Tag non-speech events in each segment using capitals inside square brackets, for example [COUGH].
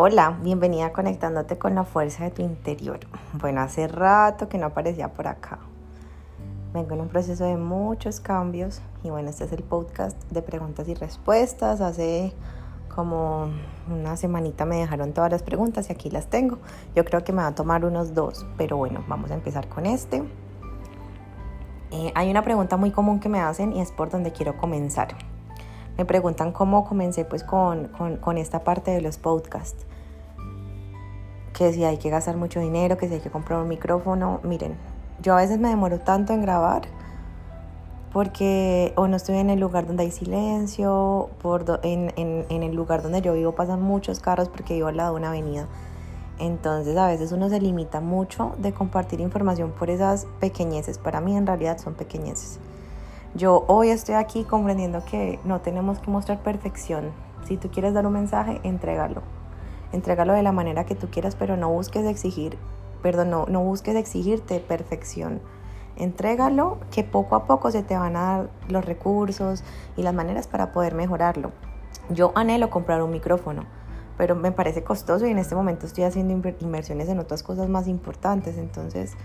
Hola, bienvenida conectándote con la fuerza de tu interior. Bueno, hace rato que no aparecía por acá. Vengo en un proceso de muchos cambios y bueno, este es el podcast de preguntas y respuestas. Hace como una semanita me dejaron todas las preguntas y aquí las tengo. Yo creo que me va a tomar unos dos, pero bueno, vamos a empezar con este. Eh, hay una pregunta muy común que me hacen y es por donde quiero comenzar me preguntan cómo comencé pues con, con, esta parte de los podcasts. Que si hay que gastar mucho dinero, que si hay que comprar un micrófono. Miren, yo a veces me demoro tanto en grabar porque o no estoy en el lugar donde hay silencio, por en, en, en, el lugar donde yo vivo pasan muchos carros porque vivo al lado de una avenida. Entonces a veces uno se limita mucho de compartir información por esas pequeñeces. Para mí en realidad son pequeñeces. Yo hoy estoy aquí comprendiendo que no tenemos que mostrar perfección. Si tú quieres dar un mensaje, entrégalo. Entrégalo de la manera que tú quieras, pero no busques exigir, perdón, no, no busques exigirte perfección. Entrégalo, que poco a poco se te van a dar los recursos y las maneras para poder mejorarlo. Yo anhelo comprar un micrófono, pero me parece costoso y en este momento estoy haciendo inversiones en otras cosas más importantes. Entonces,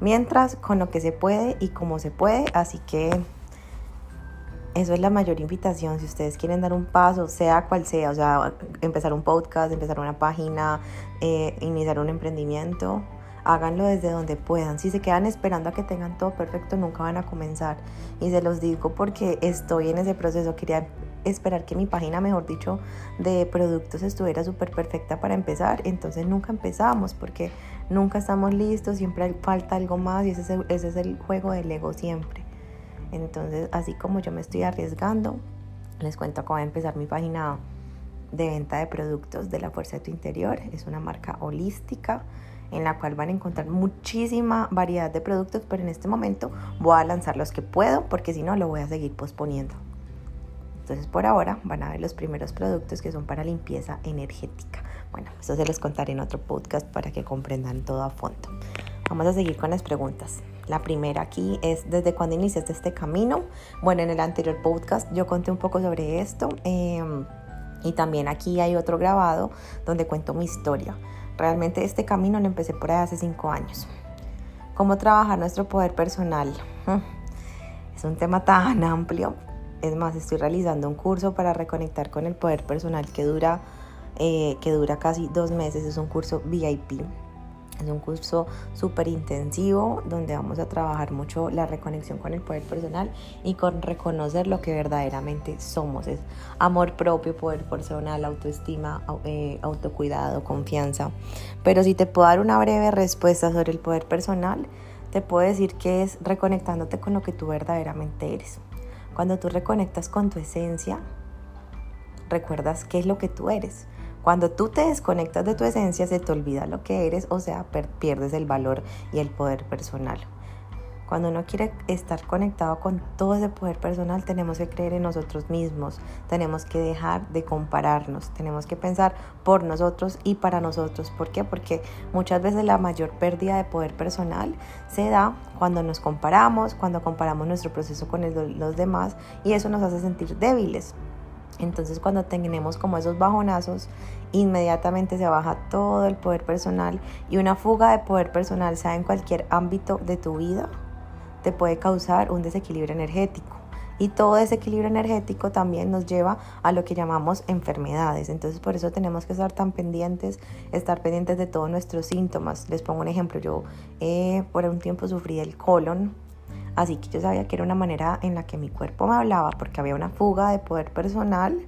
mientras con lo que se puede y como se puede, así que eso es la mayor invitación. Si ustedes quieren dar un paso, sea cual sea, o sea, empezar un podcast, empezar una página, eh, iniciar un emprendimiento, háganlo desde donde puedan. Si se quedan esperando a que tengan todo perfecto, nunca van a comenzar. Y se los digo porque estoy en ese proceso. Quería esperar que mi página, mejor dicho, de productos estuviera súper perfecta para empezar. Entonces nunca empezamos porque nunca estamos listos, siempre falta algo más y ese es el, juego del ego siempre. Entonces, así como yo me estoy arriesgando, les cuento cómo va a empezar mi página de venta de productos de la fuerza de tu interior. Es una marca holística en la cual van a encontrar muchísima variedad de productos, pero en este momento voy a lanzar los que puedo porque si no lo voy a seguir posponiendo. Entonces por ahora van a ver los primeros productos que son para limpieza energética. Bueno, eso se los contaré en otro podcast para que comprendan todo a fondo. Vamos a seguir con las preguntas. La primera aquí es, ¿desde cuándo iniciaste este camino? Bueno, en el anterior podcast yo conté un poco sobre esto em, y también aquí hay otro grabado donde cuento mi historia. Realmente este camino lo empecé por ahí hace cinco años. ¿Cómo trabajar nuestro poder personal? Es un tema tan amplio. Es más, estoy realizando un curso para reconectar con el poder personal que dura, eh, que dura casi dos meses. Es un curso VIP es un curso súper intensivo donde vamos a trabajar mucho la reconexión con el poder personal y con reconocer lo que verdaderamente somos. Es amor propio, poder personal, autoestima, eh, autocuidado, confianza. Pero si te puedo dar una breve respuesta sobre el poder personal, te puedo decir que es reconectándote con lo que tú verdaderamente eres. Cuando tú reconectas con tu esencia, recuerdas qué es lo que tú eres cuando tú te desconectas de tu esencia, se te olvida lo que eres, o sea, pierdes el valor y el poder personal. Cuando uno quiere estar conectado con todo ese poder personal, tenemos que creer en nosotros mismos, tenemos que dejar de compararnos, tenemos que pensar por nosotros y para nosotros. ¿Por qué? Porque muchas veces la mayor pérdida de poder personal se da cuando nos comparamos, cuando comparamos nuestro proceso con los demás y eso nos hace sentir débiles. Entonces cuando tenemos como esos bajonazos, inmediatamente se baja todo el poder personal y una fuga de poder personal, sea en cualquier ámbito de tu vida, te puede causar un desequilibrio energético. Y todo desequilibrio energético también nos lleva a lo que llamamos enfermedades. Entonces por eso tenemos que estar tan pendientes, estar pendientes de todos nuestros síntomas. Les pongo un ejemplo, yo eh, por un tiempo sufrí el colon, Así que yo sabía que era una manera en la que mi cuerpo me hablaba porque había una fuga de poder personal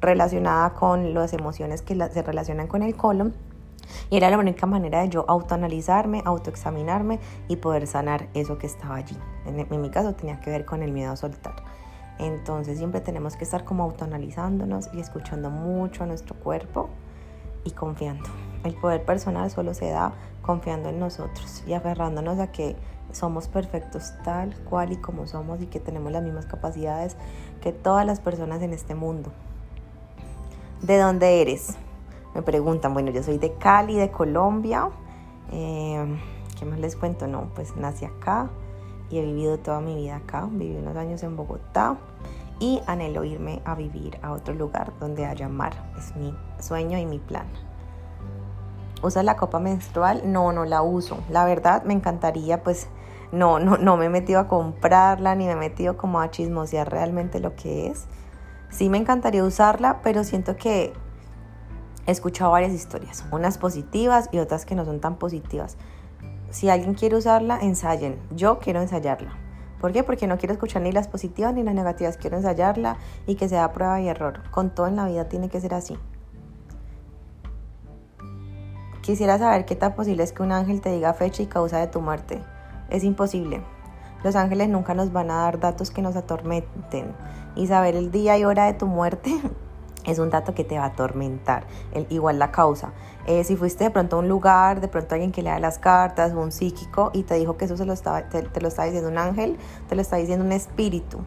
relacionada con las emociones que se relacionan con el colon. Y era la única manera de yo autoanalizarme, autoexaminarme y poder sanar eso que estaba allí. En, mi caso tenía que ver con el miedo a soltar. Entonces siempre tenemos que estar como autoanalizándonos y escuchando mucho a nuestro cuerpo y confiando. El poder personal solo se da confiando en nosotros y aferrándonos a que somos perfectos tal cual y como somos y que tenemos las mismas capacidades que todas las personas en este mundo. ¿De dónde eres? Me preguntan, bueno, yo soy de Cali, de Colombia. Eh, ¿Qué más les cuento? No, pues nací acá y he vivido toda mi vida acá. Viví unos años en Bogotá y anhelo irme a vivir a otro lugar donde haya mar. Es mi sueño y mi plan. ¿Usa la copa menstrual? No, no la uso. La verdad me encantaría, pues no, no, no me he metido a comprarla ni me he metido como a chismosear realmente lo que es. Sí me encantaría usarla, pero siento que he escuchado varias historias, unas positivas y otras que no son tan positivas. Si alguien quiere usarla, ensayen. Yo quiero ensayarla. ¿Por qué? Porque no quiero escuchar ni las positivas ni las negativas. Quiero ensayarla y que sea prueba y error. Con todo en la vida tiene que ser así. Quisiera saber qué tan posible es que un ángel te diga fecha y causa de tu muerte. Es imposible. Los ángeles nunca nos van a dar datos que nos atormenten. Y saber el día y hora de tu muerte [LAUGHS] es un dato que te va a atormentar. igual la causa. Eh, si fuiste de pronto a un lugar, de pronto alguien que lea las cartas, un psíquico, y te dijo que eso se lo estaba, te, te lo está diciendo un ángel, te lo está diciendo un espíritu.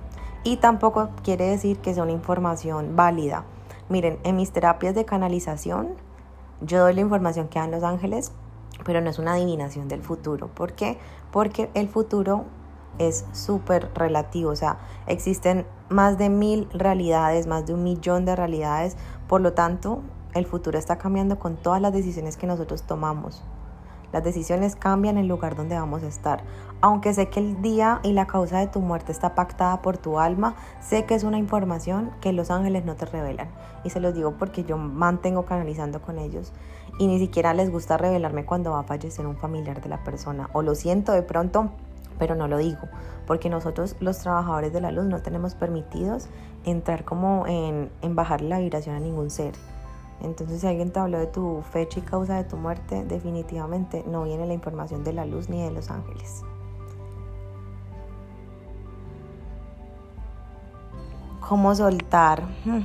Y tampoco quiere decir que sea una información válida. Miren, en mis terapias de canalización, yo doy la información que dan los ángeles, pero no es una adivinación del futuro. ¿Por qué? Porque el futuro es súper relativo, o sea, existen más de mil realidades, más de un millón de realidades, por lo tanto, el futuro está cambiando con todas las decisiones que nosotros tomamos. Las decisiones cambian el lugar donde vamos a estar. Aunque sé que el día y la causa de tu muerte está pactada por tu alma, sé que es una información que los ángeles no te revelan. Y se los digo porque yo mantengo canalizando con ellos y ni siquiera les gusta revelarme cuando va a fallecer un familiar de la persona. O lo siento de pronto, pero no lo digo, porque nosotros los trabajadores de la luz no tenemos permitidos entrar como en, en bajar la vibración a ningún ser. Entonces, si alguien te habló de tu fecha y causa de tu muerte, definitivamente no viene la información de la luz ni de los ángeles. ¿Cómo soltar? Hmm,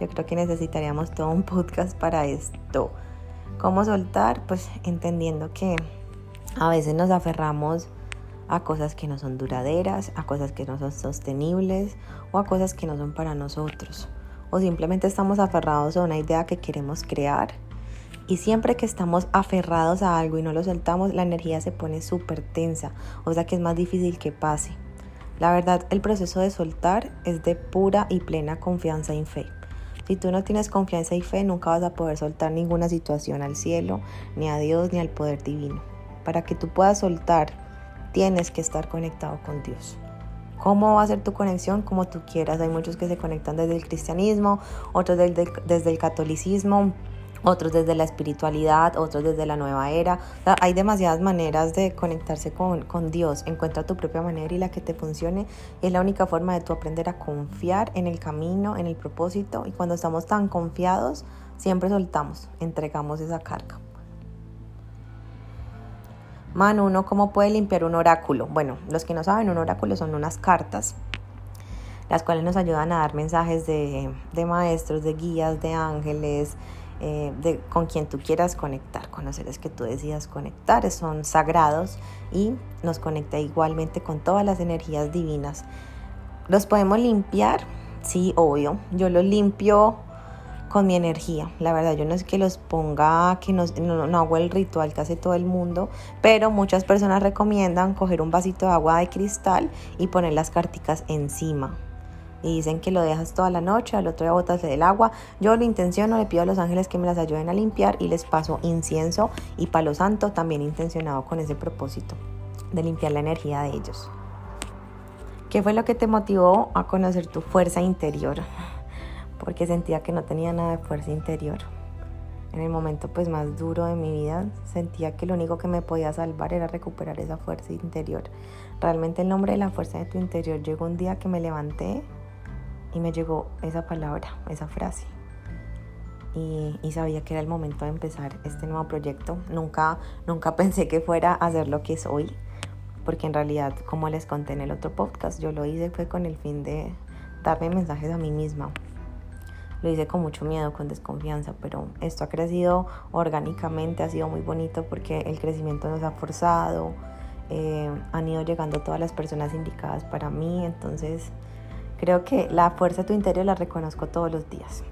yo creo que necesitaríamos todo un podcast para esto. ¿Cómo soltar? Pues entendiendo que a veces nos aferramos a cosas que no son duraderas, a cosas que no son sostenibles o a cosas que no son para nosotros o simplemente estamos aferrados a una idea que queremos crear. Y siempre que estamos aferrados a algo y no lo soltamos, la energía se pone súper tensa, o sea que es más difícil que pase. La verdad, el proceso de soltar es de pura y plena confianza y fe. Si tú no tienes confianza y fe, nunca vas a poder soltar ninguna situación al cielo, ni a Dios, ni al poder divino. Para que tú puedas soltar, tienes que estar conectado con Dios. ¿Cómo va a ser tu conexión? Como tú quieras. Hay muchos que se conectan desde el cristianismo, otros desde, el catolicismo, otros desde la espiritualidad, otros desde la nueva era. hay demasiadas maneras de conectarse con, con, Dios. Encuentra tu propia manera y la que te funcione. Es la única forma de tú aprender a confiar en el camino, en el propósito. Y cuando estamos tan confiados, siempre soltamos, entregamos esa carga. Man, uno, ¿cómo puede limpiar un oráculo? Bueno, los que no saben, un oráculo son unas cartas, las cuales nos ayudan a dar mensajes de, maestros, de guías, de ángeles, eh, de, con quien tú quieras conectar, con los seres que tú decidas conectar, son sagrados y nos conecta igualmente con todas las energías divinas. ¿Los podemos limpiar? Sí, obvio. Yo los limpio con mi energía. La verdad, yo no es que los ponga, que no, no, hago el ritual que hace todo el mundo, pero muchas personas recomiendan coger un vasito de agua de cristal y poner las carticas encima. Y dicen que lo dejas toda la noche, al otro día botas del agua. Yo lo intenciono, le pido a los ángeles que me las ayuden a limpiar y les paso incienso y palo santo, también intencionado con ese propósito de limpiar la energía de ellos. ¿Qué fue lo que te motivó a conocer tu fuerza interior? Porque sentía que no tenía nada de fuerza interior. En el momento pues más duro de mi vida sentía que lo único que me podía salvar era recuperar esa fuerza interior. Realmente el nombre de la fuerza de tu interior llegó un día que me levanté y me llegó esa palabra, esa frase. Y, y, sabía que era el momento de empezar este nuevo proyecto. Nunca, nunca [LAUGHS] pensé que fuera a ser lo que es hoy, porque en realidad, como les conté en el otro podcast, yo lo hice fue con el fin de darme mensajes a mí misma, lo hice con mucho miedo, con desconfianza, pero esto ha crecido orgánicamente, ha sido muy bonito porque el crecimiento nos ha forzado, eh, han ido llegando todas las personas indicadas para mí, entonces creo que la fuerza de tu interior la reconozco todos los días.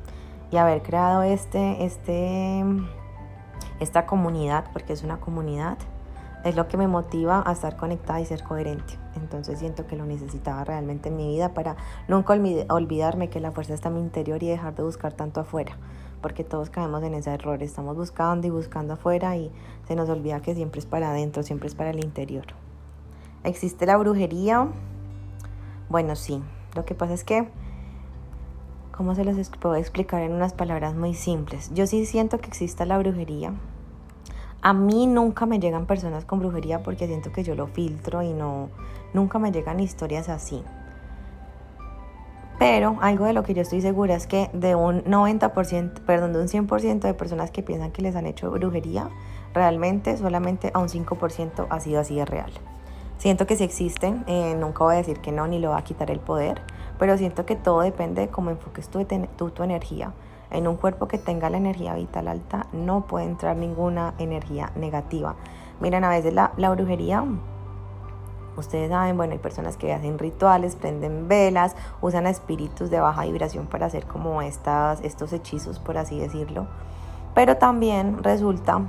Y haber creado este, este, esta comunidad, porque es una comunidad, es lo que me motiva a estar conectada y ser coherente. Entonces siento que lo necesitaba realmente en mi vida para nunca olvidarme que la fuerza está en mi interior y dejar de buscar tanto afuera, porque todos caemos en ese error, estamos buscando y buscando afuera y se nos olvida que siempre es para adentro, siempre es para el interior. ¿Existe la brujería? Bueno, sí. Lo que pasa es que, ¿cómo se los puedo explicar en unas palabras muy simples? Yo sí siento que existe la brujería, a mí nunca me llegan personas con brujería porque siento que yo lo filtro y no, nunca me llegan historias así. Pero algo de lo que yo estoy segura es que de un 90%, perdón, de un 100% de personas que piensan que les han hecho brujería, realmente solamente a un 5% ha sido así de real. Siento que si existen, eh, nunca voy a decir que no, ni lo va a quitar el poder, pero siento que todo depende de cómo enfoques tu, tu, tu energía. En un cuerpo que tenga la energía vital alta no puede entrar ninguna energía negativa. Miren, a veces la, la brujería Ustedes saben, bueno, hay personas que hacen rituales, prenden velas, usan espíritus de baja vibración para hacer como estas, estos hechizos, por así decirlo. Pero también resulta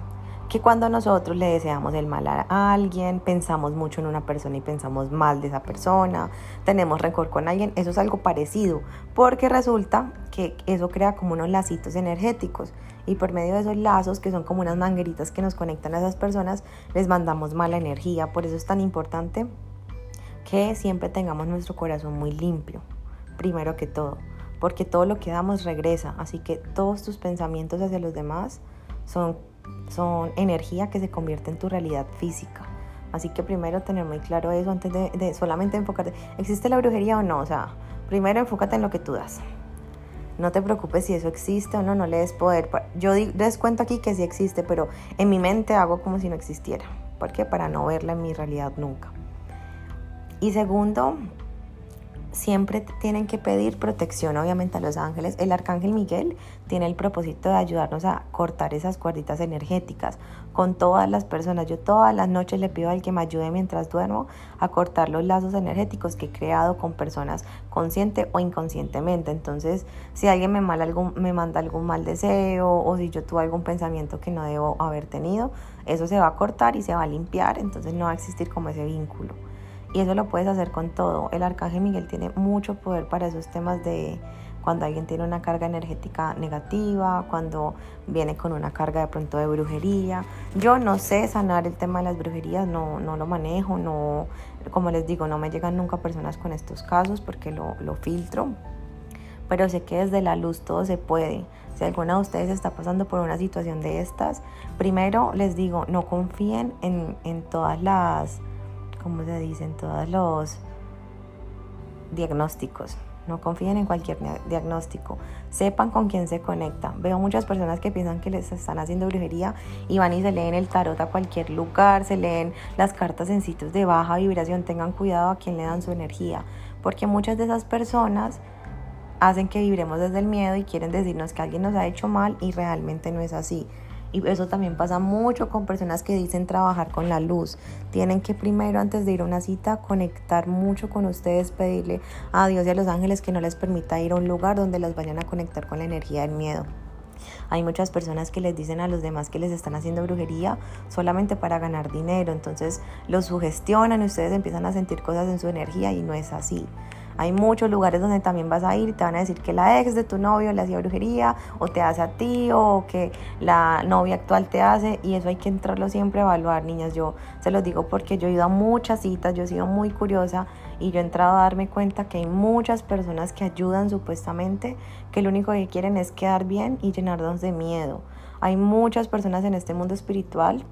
que cuando nosotros le deseamos el mal a alguien, pensamos mucho en una persona y pensamos mal de esa persona, tenemos rencor con alguien, eso es algo parecido, porque resulta que eso crea como unos lacitos energéticos y por medio de esos lazos, que son como unas mangueritas que nos conectan a esas personas, les mandamos mala energía. Por eso es tan importante que siempre tengamos nuestro corazón muy limpio, primero que todo, porque todo lo que damos regresa, así que todos tus pensamientos hacia los demás son son energía que se convierte en tu realidad física. Así que primero tener muy claro eso antes de, solamente enfocarte. ¿Existe la brujería o no? O sea, primero enfócate en lo que tú das. No te preocupes si eso existe o no, no le des poder. Yo les cuento aquí que sí existe, pero en mi mente hago como si no existiera. ¿Por qué? Para no verla en mi realidad nunca. Y segundo, siempre tienen que pedir protección, obviamente, a los ángeles. El arcángel Miguel tiene el propósito de ayudarnos a cortar esas cuerditas energéticas con todas las personas. Yo todas las noches le pido al que me ayude mientras duermo a cortar los lazos energéticos que he creado con personas consciente o inconscientemente. Entonces, si alguien me, algún, me manda algún mal deseo o si yo tuve algún pensamiento que no debo haber tenido, eso se va a cortar y se va a limpiar. Entonces, no va a existir como ese vínculo. Y eso lo puedes hacer con todo. El arcángel Miguel tiene mucho poder para esos temas de cuando alguien tiene una carga energética negativa, cuando viene con una carga de pronto de brujería. Yo no sé sanar el tema de las brujerías, no, no lo manejo, no, como les digo, no me llegan nunca personas con estos casos porque lo, lo filtro. Pero sé que desde la luz todo se puede. Si alguna de ustedes está pasando por una situación de estas, primero les digo, no confíen en, en todas las como se dicen, todos los diagnósticos. No confíen en cualquier diagnóstico. Sepan con quién se conecta. Veo muchas personas que piensan que les están haciendo brujería y van y se leen el tarot a cualquier lugar, se leen las cartas en sitios de baja vibración. Tengan cuidado a quién le dan su energía, porque muchas de esas personas hacen que vibremos desde el miedo y quieren decirnos que alguien nos ha hecho mal y realmente no es así. Y eso también pasa mucho con personas que dicen trabajar con la luz. Tienen que primero, antes de ir a una cita, conectar mucho con ustedes, pedirle a Dios y a los ángeles que no les permita ir a un lugar donde los vayan a conectar con la energía del miedo. Hay muchas personas que les dicen a los demás que les están haciendo brujería solamente para ganar dinero, entonces los sugestionan y ustedes empiezan a sentir cosas en su energía y no es así. Hay muchos lugares donde también vas a ir y te van a decir que la ex de tu novio le hacía brujería o te hace a ti o que la novia actual te hace y eso hay que entrarlo siempre a evaluar, niñas. Yo se los digo porque yo he ido a muchas citas, yo he sido muy curiosa y yo he entrado a darme cuenta que hay muchas personas que ayudan supuestamente, que lo único que quieren es quedar bien y llenarnos de miedo. Hay muchas personas en este mundo espiritual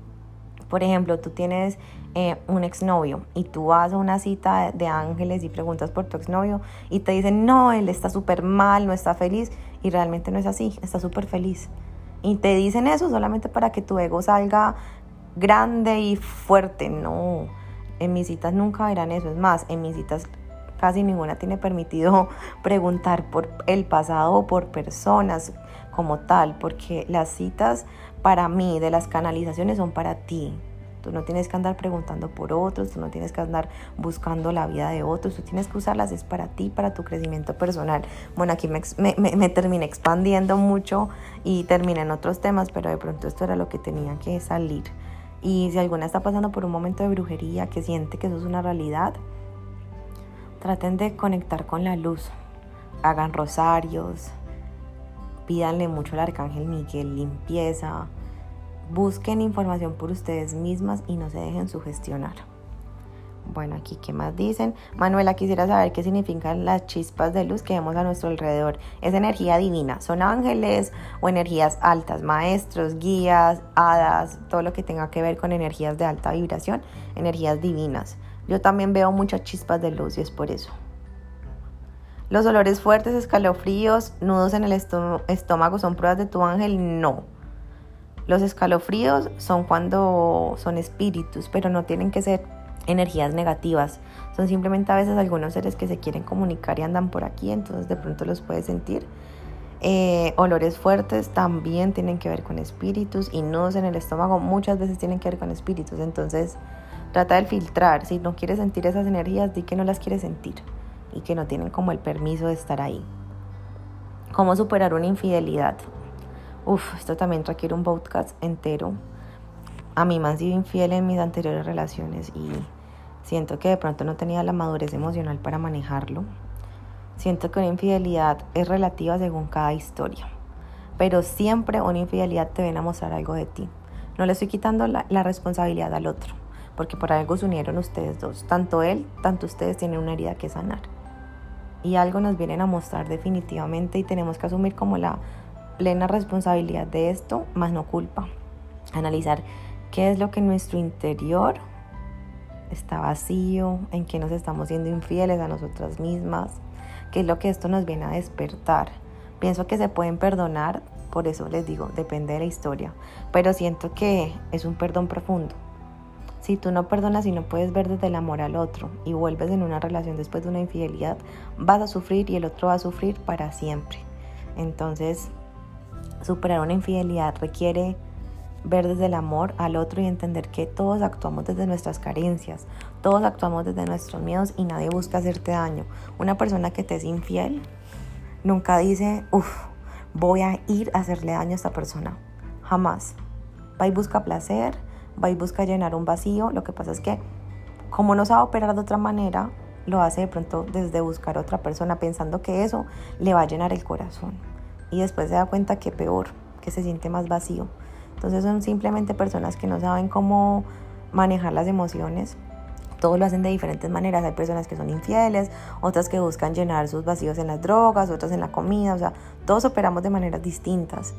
por ejemplo, tú tienes eh, un exnovio y tú vas a una cita de ángeles y preguntas por tu exnovio y te dicen, no, él está súper mal, no está feliz y realmente no es así, está súper feliz. Y te dicen eso solamente para que tu ego salga grande y fuerte. No, en mis citas nunca verán eso. Es más, en mis citas casi ninguna tiene permitido [LAUGHS] preguntar por el pasado o por personas como tal, porque las citas para mí de las canalizaciones son para ti. Tú no tienes que andar preguntando por otros, tú no tienes que andar buscando la vida de otros, tú tienes que usarlas, es para ti, para tu crecimiento personal. Bueno, aquí me, terminé expandiendo mucho y terminé en otros temas, pero de pronto esto era lo que tenía que salir. Y si alguna está pasando por un momento de brujería, que siente que eso es una realidad, traten de conectar con la luz. Hagan rosarios, pídanle mucho al arcángel Miguel limpieza, busquen información por ustedes mismas y no se dejen sugestionar. Bueno, aquí, ¿qué más dicen? Manuela, quisiera saber qué significan las chispas de luz que vemos a nuestro alrededor. Es energía divina. ¿Son ángeles o energías altas? Maestros, guías, hadas, todo lo que tenga que ver con energías de alta vibración, energías divinas. Yo también veo muchas chispas de luz y es por eso. Los olores fuertes, escalofríos, nudos en el estómago son pruebas de tu ángel. No. Los escalofríos son cuando son espíritus, pero no tienen que ser energías negativas. Son simplemente a veces algunos seres que se quieren comunicar y andan por aquí, entonces de pronto los puedes sentir. Eh, olores fuertes también tienen que ver con espíritus y nudos en el estómago muchas veces tienen que ver con espíritus. Entonces trata de filtrar. Si no quieres sentir esas energías, di que no las quieres sentir y que no tienen como el permiso de estar ahí. ¿Cómo superar una infidelidad? Uf, esto también requiere un podcast entero a mí me han sido infiel en mis anteriores relaciones y siento que de pronto no tenía la madurez emocional para manejarlo. Siento que una infidelidad es relativa según cada historia, pero siempre una infidelidad te viene a mostrar algo de ti. No le estoy quitando la, la responsabilidad al otro, porque por algo se unieron ustedes dos. Tanto él, tanto ustedes tienen una herida que sanar. Y algo nos vienen a mostrar definitivamente y tenemos que asumir como la plena responsabilidad de esto, más no culpa. Analizar qué es lo que en nuestro interior está vacío, en qué nos estamos siendo infieles a nosotras mismas, qué es lo que esto nos viene a despertar. Pienso que se pueden perdonar, por eso les digo, depende de la historia, pero siento que es un perdón profundo. Si tú no perdonas y no puedes ver desde el amor al otro y vuelves en una relación después de una infidelidad, vas a sufrir y el otro va a sufrir para siempre. Entonces, superar una infidelidad requiere ver desde el amor al otro y entender que todos actuamos desde nuestras carencias, todos actuamos desde nuestros miedos y nadie busca hacerte daño. Una persona que te es infiel nunca dice, uff, voy a ir a hacerle daño a esta persona. Jamás. Va y busca placer, va y busca llenar un vacío. Lo que pasa es que como no sabe operar de otra manera, lo hace de pronto desde buscar a otra persona pensando que eso le va a llenar el corazón. Y después se da cuenta que peor, que se siente más vacío. Entonces son simplemente personas que no saben cómo manejar las emociones. Todos lo hacen de diferentes maneras. Hay personas que son infieles, otras que buscan llenar sus vacíos en las drogas, otras en la comida. O sea, todos operamos de maneras distintas.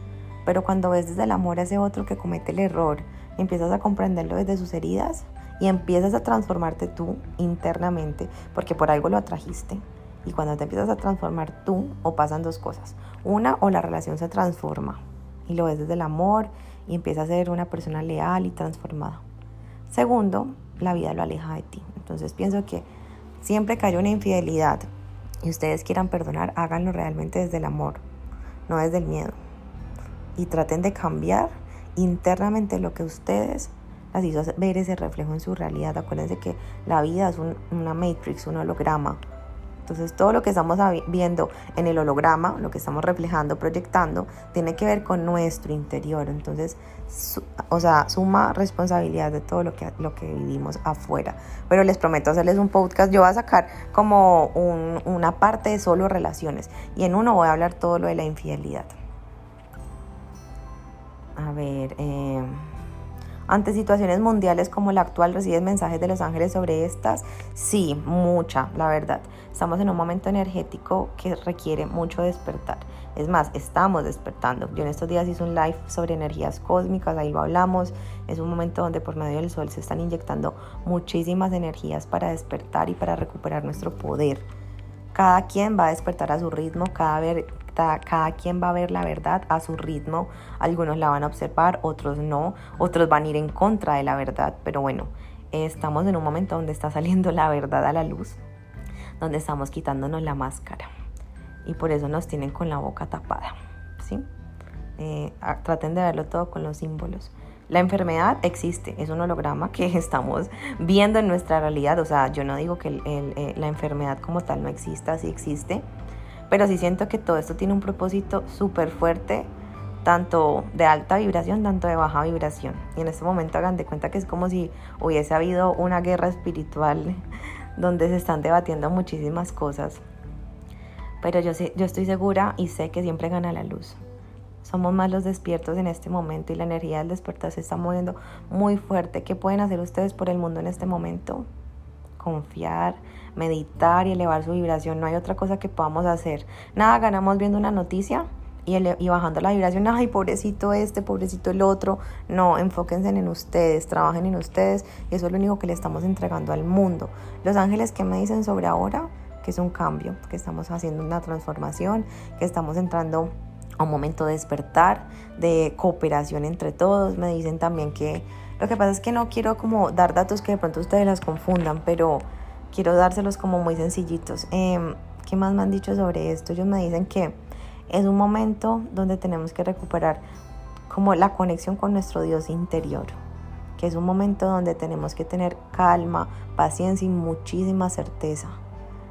Pero cuando ves desde el amor a ese otro que comete el error, empiezas a comprenderlo desde sus heridas y empiezas a transformarte tú internamente, porque por algo lo atrajiste. Y cuando te empiezas a transformar tú, o pasan dos cosas. Una, o la relación se transforma y lo ves desde el amor y empieza a ser una persona leal y transformada. Segundo, la vida lo aleja de ti. Entonces pienso que siempre que haya una infidelidad y ustedes quieran perdonar, háganlo realmente desde el amor, no desde el miedo. Y traten de cambiar internamente lo que ustedes las hizo ver ese reflejo en su realidad. Acuérdense que la vida es una matrix, un holograma. Entonces todo lo que estamos viendo en el holograma, lo que estamos reflejando, proyectando, tiene que ver con nuestro interior. Entonces, o sea, suma responsabilidad de todo lo que, lo que vivimos afuera. Pero les prometo hacerles un podcast. Yo voy a sacar como una parte de solo relaciones y en uno voy a hablar todo lo de la infidelidad. A ver. Eh, ante situaciones mundiales como la actual, ¿recibes mensajes de los ángeles sobre estas? Sí, mucha, la verdad. Estamos en un momento energético que requiere mucho despertar. Es más, estamos despertando. Yo en estos días hice un live sobre energías cósmicas, ahí lo hablamos. Es un momento donde por medio del sol se están inyectando muchísimas energías para despertar y para recuperar nuestro poder. Cada quien va a despertar a su ritmo, cada, ver, cada quien va a ver la verdad a su ritmo. Algunos la van a observar, otros no, otros van a ir en contra de la verdad. Pero bueno, estamos en un momento donde está saliendo la verdad a la luz, donde estamos quitándonos la máscara. Y por eso nos tienen con la boca tapada. ¿sí? Eh, traten de verlo todo con los símbolos. La enfermedad existe, es un holograma que [LAUGHS] estamos viendo en nuestra realidad. O sea, yo no digo que eh, la enfermedad como tal no exista, sí existe pero sí siento que todo esto tiene un propósito súper fuerte tanto de alta vibración, tanto de baja vibración. Y en este momento hagan de cuenta que es como si hubiese habido una guerra espiritual [LAUGHS] donde se están debatiendo muchísimas cosas. Pero yo, sé, yo estoy segura y sé que siempre gana la luz. Somos más los despiertos en este momento y la energía del despertar se está moviendo muy fuerte. ¿Qué pueden hacer ustedes por el mundo en este momento? Confiar, meditar y elevar su vibración. No hay otra cosa que podamos hacer. Nada ganamos viendo una noticia y, bajando la vibración, ay, pobrecito este, pobrecito el otro. No, enfóquense en ustedes, trabajen en ustedes y eso es lo único que le estamos entregando al mundo. Los ángeles que me dicen sobre ahora, que es un cambio, que estamos haciendo una transformación, que estamos entrando a un momento de despertar, de cooperación entre todos. Me dicen también que lo que pasa es que no quiero como dar datos que de pronto ustedes las confundan, pero quiero dárselos como muy sencillitos. Eh, ¿Qué más me han dicho sobre esto? Ellos me dicen que es un momento donde tenemos que recuperar como la conexión con nuestro Dios interior, que es un momento donde tenemos que tener calma, paciencia y muchísima certeza,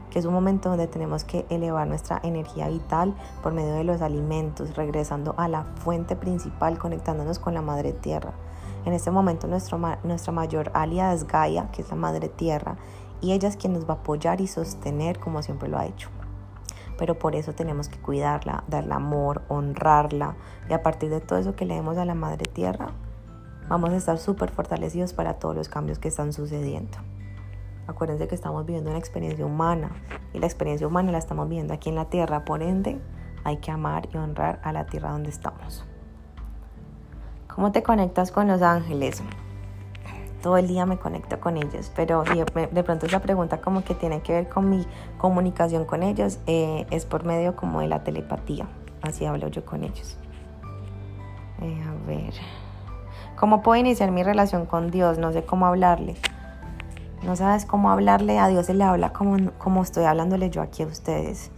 que es un momento donde tenemos que elevar nuestra energía vital por medio de los alimentos, regresando a la fuente principal, conectándonos con la Madre Tierra. En este momento nuestro, nuestra mayor aliada es Gaia, que es la Madre Tierra, y ella es quien nos va a apoyar y sostener como siempre lo ha hecho pero por eso tenemos que cuidarla, darle amor, honrarla y a partir de todo eso que le demos a la Madre Tierra, vamos a estar súper fortalecidos para todos los cambios que están sucediendo. Acuérdense que estamos viviendo una experiencia humana y la experiencia humana la estamos viviendo aquí en la Tierra, por ende hay que amar y honrar a la Tierra donde estamos. ¿Cómo te conectas con los ángeles? todo el día me conecto con ellos, pero de pronto esa pregunta como que tiene que ver con mi comunicación con ellos, eh, es por medio como de la telepatía, así hablo yo con ellos. Eh, a ver, ¿cómo puedo iniciar mi relación con Dios? No sé cómo hablarle. No sabes cómo hablarle, a Dios se le habla como, como estoy hablándole yo aquí a ustedes.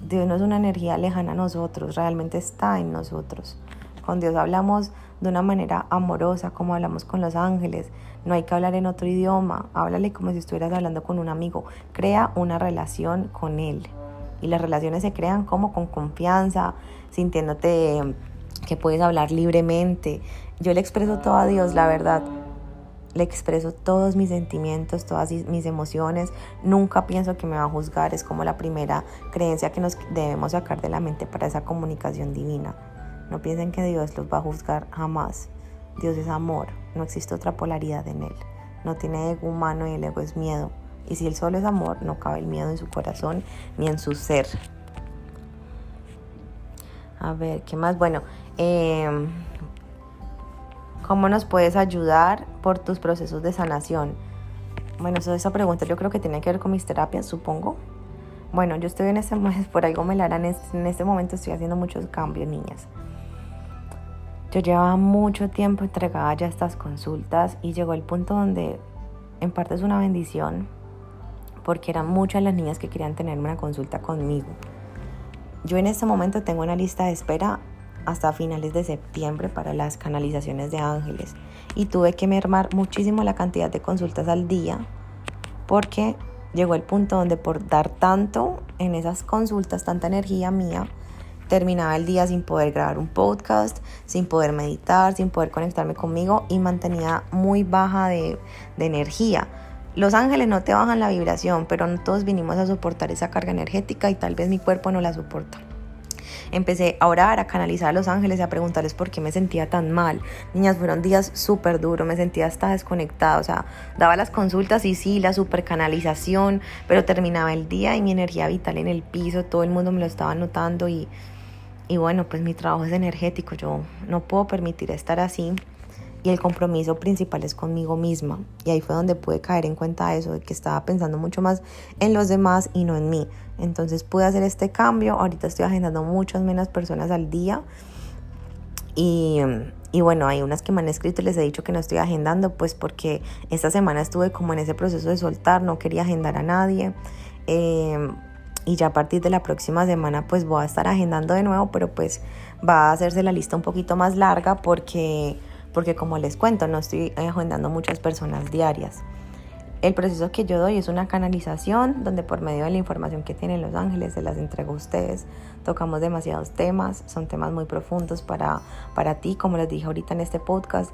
Dios no es una energía lejana a nosotros, realmente está en nosotros. Con Dios hablamos de una manera amorosa, como hablamos con los ángeles. No hay que hablar en otro idioma, háblale como si estuvieras hablando con un amigo. Crea una relación con él. Y las relaciones se crean como con confianza, sintiéndote que puedes hablar libremente. Yo le expreso todo a Dios, la verdad. Le expreso todos mis sentimientos, todas mis emociones. Nunca pienso que me va a juzgar. Es como la primera creencia que nos debemos sacar de la mente para esa comunicación divina. No piensen que Dios los va a juzgar jamás. Dios es amor, no existe otra polaridad en Él. No tiene ego humano y el ego es miedo. Y si Él solo es amor, no cabe el miedo en su corazón ni en su ser. A ver, ¿qué más? Bueno, em, ¿cómo nos puedes ayudar por tus procesos de sanación? Bueno, esa pregunta yo creo que tiene que ver con mis terapias, supongo. Bueno, yo estoy en este momento, [LAUGHS] por algo me la harán, en este momento estoy haciendo muchos cambios, niñas. Yo llevaba mucho tiempo entregada ya estas consultas y llegó el punto donde en parte es una bendición porque eran muchas las niñas que querían tener una consulta conmigo. Yo en este momento tengo una lista de espera hasta finales de septiembre para las canalizaciones de ángeles y tuve que mermar muchísimo la cantidad de consultas al día porque llegó el punto donde por dar tanto en esas consultas, tanta energía mía, terminaba el día sin poder grabar un podcast, sin poder meditar, sin poder conectarme conmigo y mantenía muy baja de, energía. Los ángeles no te bajan la vibración, pero no todos vinimos a soportar esa carga energética y tal vez mi cuerpo no la soporta. Empecé a orar, a canalizar a los ángeles a preguntarles por qué me sentía tan mal. Niñas, fueron días súper duros, me sentía hasta desconectada. O sea, daba las consultas y sí, la super canalización, pero terminaba el día y mi energía vital en el piso, todo el mundo me lo estaba notando y y bueno, pues mi trabajo es energético, yo no puedo permitir estar así y el compromiso principal es conmigo misma. Y ahí fue donde pude caer en cuenta eso, de que estaba pensando mucho más en los demás y no en mí. Entonces pude hacer este cambio, ahorita estoy agendando muchas menos personas al día. Y, y, bueno, hay unas que me han escrito y les he dicho que no estoy agendando, pues porque esta semana estuve como en ese proceso de soltar, no quería agendar a nadie. Eh, y ya a partir de la próxima semana pues voy a estar agendando de nuevo, pero pues va a hacerse la lista un poquito más larga porque, porque como les cuento, no estoy agendando muchas personas diarias. El proceso que yo doy es una canalización donde por medio de la información que tienen los ángeles se las entrego a ustedes. Tocamos demasiados temas, son temas muy profundos para, para ti, como les dije ahorita en este podcast.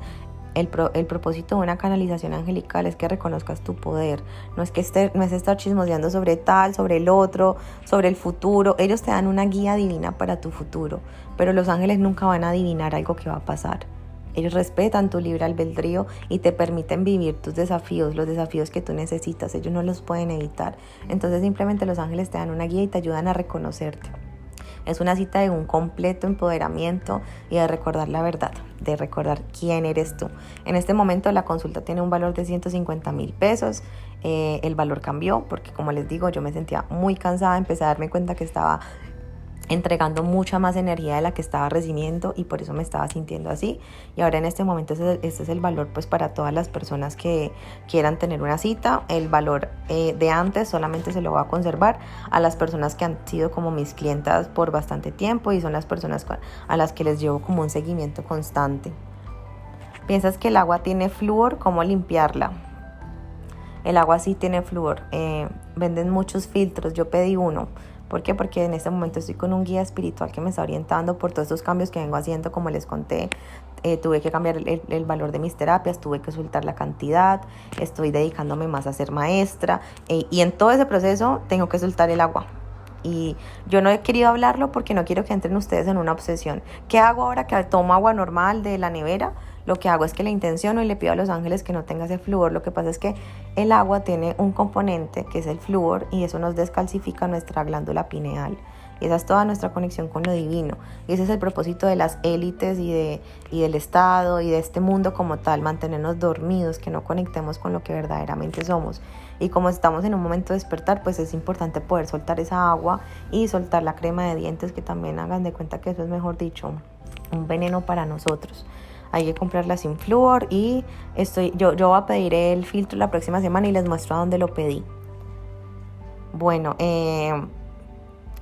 El, el, propósito de una canalización angelical es que reconozcas tu poder. No es que esté, no es estar chismoseando sobre tal, sobre el otro, sobre el futuro. Ellos te dan una guía divina para tu futuro, pero los ángeles nunca van a adivinar algo que va a pasar. Ellos respetan tu libre albedrío y te permiten vivir tus desafíos, los desafíos que tú necesitas. Ellos no los pueden evitar. Entonces simplemente los ángeles te dan una guía y te ayudan a reconocerte. Es una cita de un completo empoderamiento y de recordar la verdad, de recordar quién eres tú. En este momento la consulta tiene un valor de 150 mil pesos. Eh, el valor cambió porque como les digo yo me sentía muy cansada, empecé a darme cuenta que estaba entregando mucha más energía de la que estaba recibiendo y por eso me estaba sintiendo así. Y ahora en este momento este es el valor pues para todas las personas que quieran tener una cita. El valor eh, de antes solamente se lo voy a conservar a las personas que han sido como mis clientas por bastante tiempo y son las personas a las que les llevo como un seguimiento constante. ¿Piensas que el agua tiene flúor? ¿Cómo limpiarla? El agua sí tiene flúor. Eh, venden muchos filtros. Yo pedí uno ¿Por qué? Porque en este momento estoy con un guía espiritual que me está orientando por todos estos cambios que vengo haciendo, como les conté. Eh, tuve que cambiar el, valor de mis terapias, tuve que soltar la cantidad, estoy dedicándome más a ser maestra eh, y en todo ese proceso tengo que soltar el agua. Y yo no he querido hablarlo porque no quiero que entren ustedes en una obsesión. ¿Qué hago ahora que tomo agua normal de la nevera? Lo que hago es que le intenciono y le pido a los ángeles que no tenga ese flúor. Lo que pasa es que el agua tiene un componente que es el flúor y eso nos descalcifica nuestra glándula pineal. Y esa es toda nuestra conexión con lo divino. Y ese es el propósito de las élites y, de, y del Estado y de este mundo como tal, mantenernos dormidos, que no conectemos con lo que verdaderamente somos. Y como estamos en un momento de despertar, pues es importante poder soltar esa agua y soltar la crema de dientes, que también hagan de cuenta que eso es, mejor dicho, un veneno para nosotros hay que comprarla sin flúor y estoy, yo, yo voy a pedir el filtro la próxima semana y les muestro a dónde lo pedí. Bueno, eh,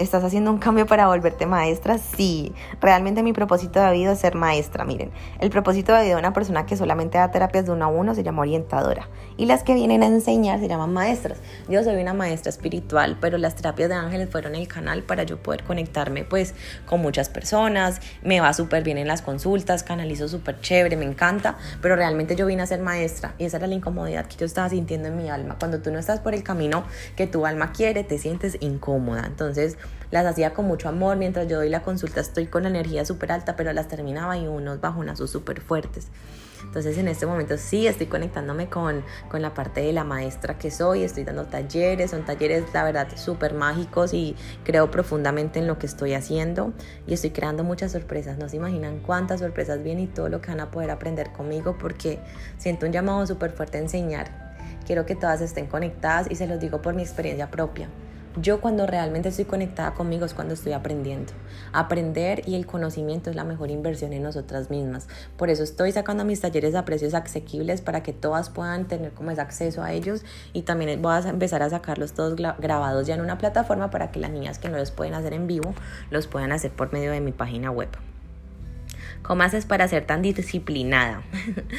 ¿Estás haciendo un cambio para volverte maestra? Sí, realmente mi propósito de vida es ser maestra. Miren, el propósito de vida de una persona que solamente da terapias de uno a uno se llama orientadora. Y las que vienen a enseñar se llaman maestras. Yo soy una maestra espiritual, pero las terapias de ángeles fueron el canal para yo poder conectarme pues con muchas personas. Me va súper bien en las consultas, canalizo súper chévere, me encanta, pero realmente yo vine a ser maestra y esa era la incomodidad que yo estaba sintiendo en mi alma. Cuando tú no estás por el camino que tu alma quiere, te sientes incómoda. Entonces, las hacía con mucho amor, mientras yo doy la consulta estoy con energía súper alta, pero las terminaba y unos bajonazos súper fuertes. Entonces en este momento sí estoy conectándome con, con la parte de la maestra que soy, estoy dando talleres, son talleres la verdad súper mágicos y creo profundamente en lo que estoy haciendo y estoy creando muchas sorpresas, no se imaginan cuántas sorpresas vienen y todo lo que van a poder aprender conmigo porque siento un llamado súper fuerte a enseñar. Quiero que todas estén conectadas y se los digo por mi experiencia propia. Yo cuando realmente estoy conectada conmigo es cuando estoy aprendiendo. Aprender y el conocimiento es la mejor inversión en nosotras mismas. Por eso estoy sacando mis talleres a precios asequibles para que todas puedan tener como acceso a ellos y también voy a empezar a sacarlos todos grabados ya en una plataforma para que las niñas que no los pueden hacer en vivo los puedan hacer por medio de mi página web. ¿Cómo haces para ser tan disciplinada?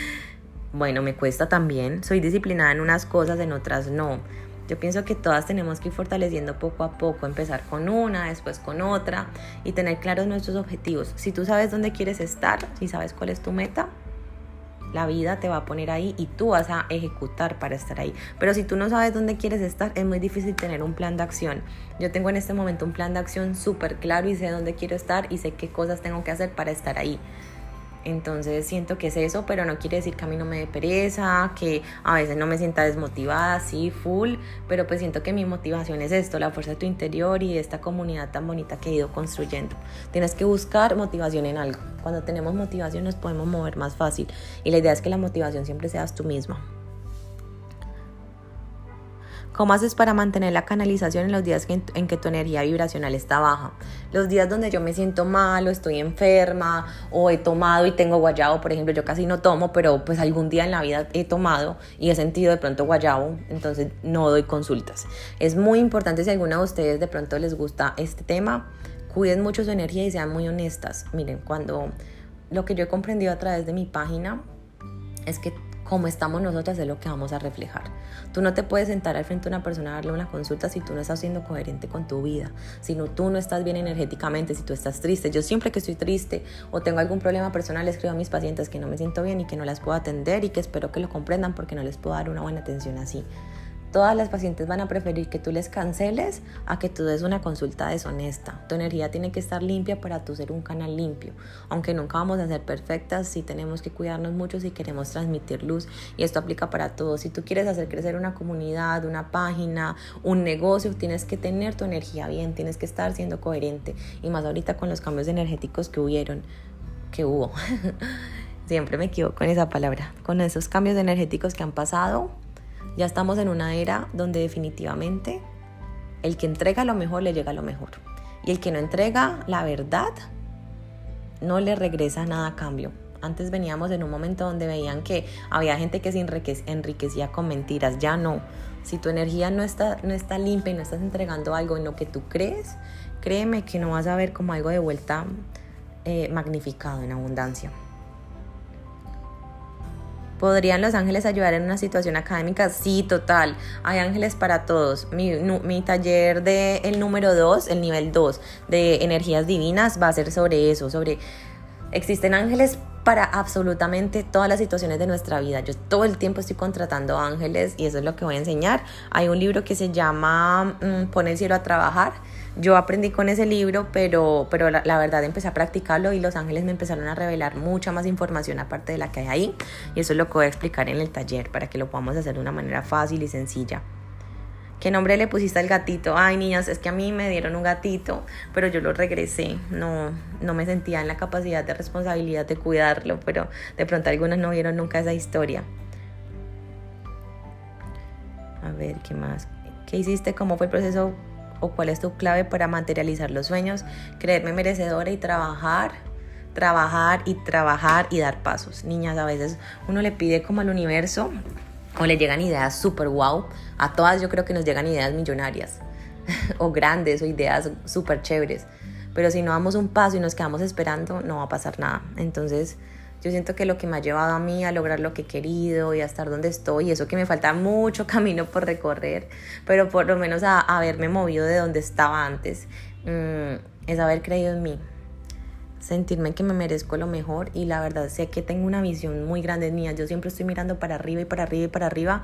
[LAUGHS] bueno, me cuesta también. Soy disciplinada en unas cosas, en otras no yo pienso que todas tenemos que ir fortaleciendo poco a poco, empezar con una, después con otra y tener claros nuestros objetivos. Si tú sabes dónde quieres estar, si sabes cuál es tu meta, la vida te va a poner ahí y tú vas a ejecutar para estar ahí. Pero si tú no sabes dónde quieres estar, es muy difícil tener un plan de acción. Yo tengo en este momento un plan de acción súper claro y sé dónde quiero estar y sé qué cosas tengo que hacer para estar ahí. Entonces siento que es eso, pero no quiere decir que a mí no me dé pereza, que a veces no me sienta desmotivada, sí, full, pero pues siento que mi motivación es esto, la fuerza de tu interior y esta comunidad tan bonita que he ido construyendo. Tienes que buscar motivación en algo. Cuando tenemos motivación nos podemos mover más fácil y la idea es que la motivación siempre seas tú misma. ¿Cómo haces para mantener la canalización en los días en que tu energía vibracional está baja? Los días donde yo me siento mal o estoy enferma o he tomado y tengo guayabo, por ejemplo, yo casi no tomo, pero pues algún día en la vida he tomado y he sentido de pronto guayabo, entonces no doy consultas. Es muy importante si alguna de ustedes de pronto les gusta este tema, cuiden mucho su energía y sean muy honestas. Miren, cuando lo que yo he comprendido a través de mi página es que como estamos nosotras es lo que vamos a reflejar. Tú no te puedes sentar al frente de una persona a darle una consulta si tú no estás siendo coherente con tu vida, si no, tú no estás bien energéticamente, si tú estás triste. Yo siempre que estoy triste o tengo algún problema personal escribo a mis pacientes que no me siento bien y que no las puedo atender y que espero que lo comprendan porque no les puedo dar una buena atención así todas las pacientes van a preferir que tú les canceles a que tú des una consulta deshonesta. Tu energía tiene que estar limpia para tú ser un canal limpio. Aunque nunca vamos a ser perfectas, sí tenemos que cuidarnos mucho si queremos transmitir luz y esto aplica para todos. Si tú quieres hacer crecer una comunidad, una página, un negocio, tienes que tener tu energía bien, tienes que estar siendo coherente y más ahorita con los cambios energéticos que hubieron, que hubo. [LAUGHS] Siempre me equivoco en esa palabra. Con esos cambios energéticos que han pasado, ya estamos en una era donde definitivamente el que entrega lo mejor le llega lo mejor. Y el que no entrega la verdad no le regresa nada a cambio. Antes veníamos en un momento donde veían que había gente que se enriquecía con mentiras. Ya no. Si tu energía no está, no está limpia y no estás entregando algo en lo que tú crees, créeme que no vas a ver como algo de vuelta eh, magnificado en abundancia. ¿Podrían los ángeles ayudar en una situación académica? Sí, total. Hay ángeles para todos. Mi, mi taller de el número 2, el nivel 2 de energías divinas va a ser sobre eso, sobre existen ángeles para absolutamente todas las situaciones de nuestra vida. Yo todo el tiempo estoy contratando ángeles y eso es lo que voy a enseñar. Hay un libro que se llama mm, Pon el cielo a trabajar yo aprendí con ese libro, pero, pero la, verdad empecé a practicarlo y los ángeles me empezaron a revelar mucha más información aparte de la que hay ahí. Y eso es lo que voy a explicar en el taller para que lo podamos hacer de una manera fácil y sencilla. ¿Qué nombre le pusiste al gatito? Ay, niñas, es que a mí me dieron un gatito, pero yo lo regresé. No, no me sentía en la capacidad de responsabilidad de cuidarlo, pero de pronto algunas no vieron nunca esa historia. A ver, ¿qué más? ¿Qué hiciste? ¿Cómo fue el proceso o cuál es tu clave para materializar los sueños, creerme merecedora y trabajar, trabajar y trabajar y dar pasos. Niñas, a veces uno le pide como al universo o le llegan ideas súper wow. A todas yo creo que nos llegan ideas millonarias [LAUGHS] o grandes o ideas súper chéveres. Pero si no damos un paso y nos quedamos esperando, no va a pasar nada. Entonces, yo siento que lo que me ha llevado a mí a lograr lo que he querido y a estar donde estoy, y eso que me falta mucho [LAUGHS] camino por recorrer, pero por lo menos a, haberme movido de donde estaba antes, mm, es haber creído en mí, sentirme que me merezco lo mejor y la verdad sé que tengo una visión muy grande mía. Yo siempre estoy mirando para arriba y para arriba y para arriba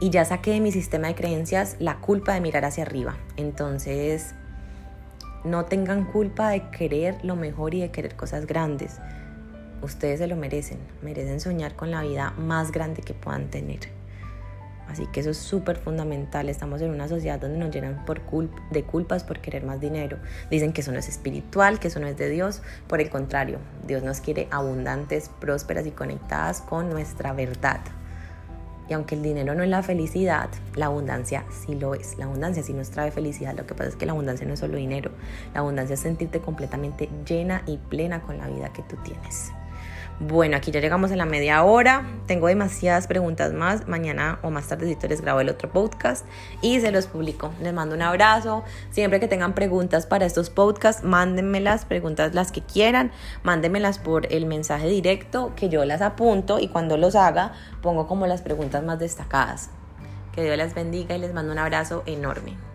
y ya saqué de mi sistema de creencias la culpa de mirar hacia arriba. Entonces, no tengan culpa de querer lo mejor y de querer cosas grandes. Ustedes se lo merecen, merecen soñar con la vida más grande que puedan tener. Así que eso es súper fundamental. Estamos en una sociedad donde nos llenan por de culpas por querer más dinero. Dicen que eso no es espiritual, que eso no es de Dios. Por el contrario, Dios nos quiere abundantes, prósperas y conectadas con nuestra verdad. Y aunque el dinero no es la felicidad, la abundancia sí lo es. La abundancia sí nos trae felicidad. Lo que pasa es que la abundancia no es solo dinero. La abundancia es sentirte completamente llena y plena con la vida que tú tienes. Bueno, aquí ya llegamos a la media hora. Tengo demasiadas preguntas más. Mañana o más tardecito les grabo el otro podcast y se los publico. Les mando un abrazo. Siempre que tengan preguntas para estos podcasts, mándenmelas, preguntas las que quieran. Mándenmelas por el mensaje directo que yo las apunto y cuando los haga pongo como las preguntas más destacadas. Que Dios las bendiga y les mando un abrazo enorme.